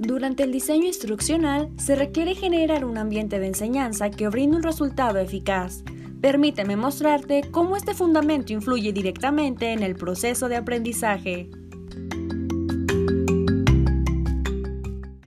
Durante el diseño instruccional se requiere generar un ambiente de enseñanza que brinde un resultado eficaz. Permíteme mostrarte cómo este fundamento influye directamente en el proceso de aprendizaje.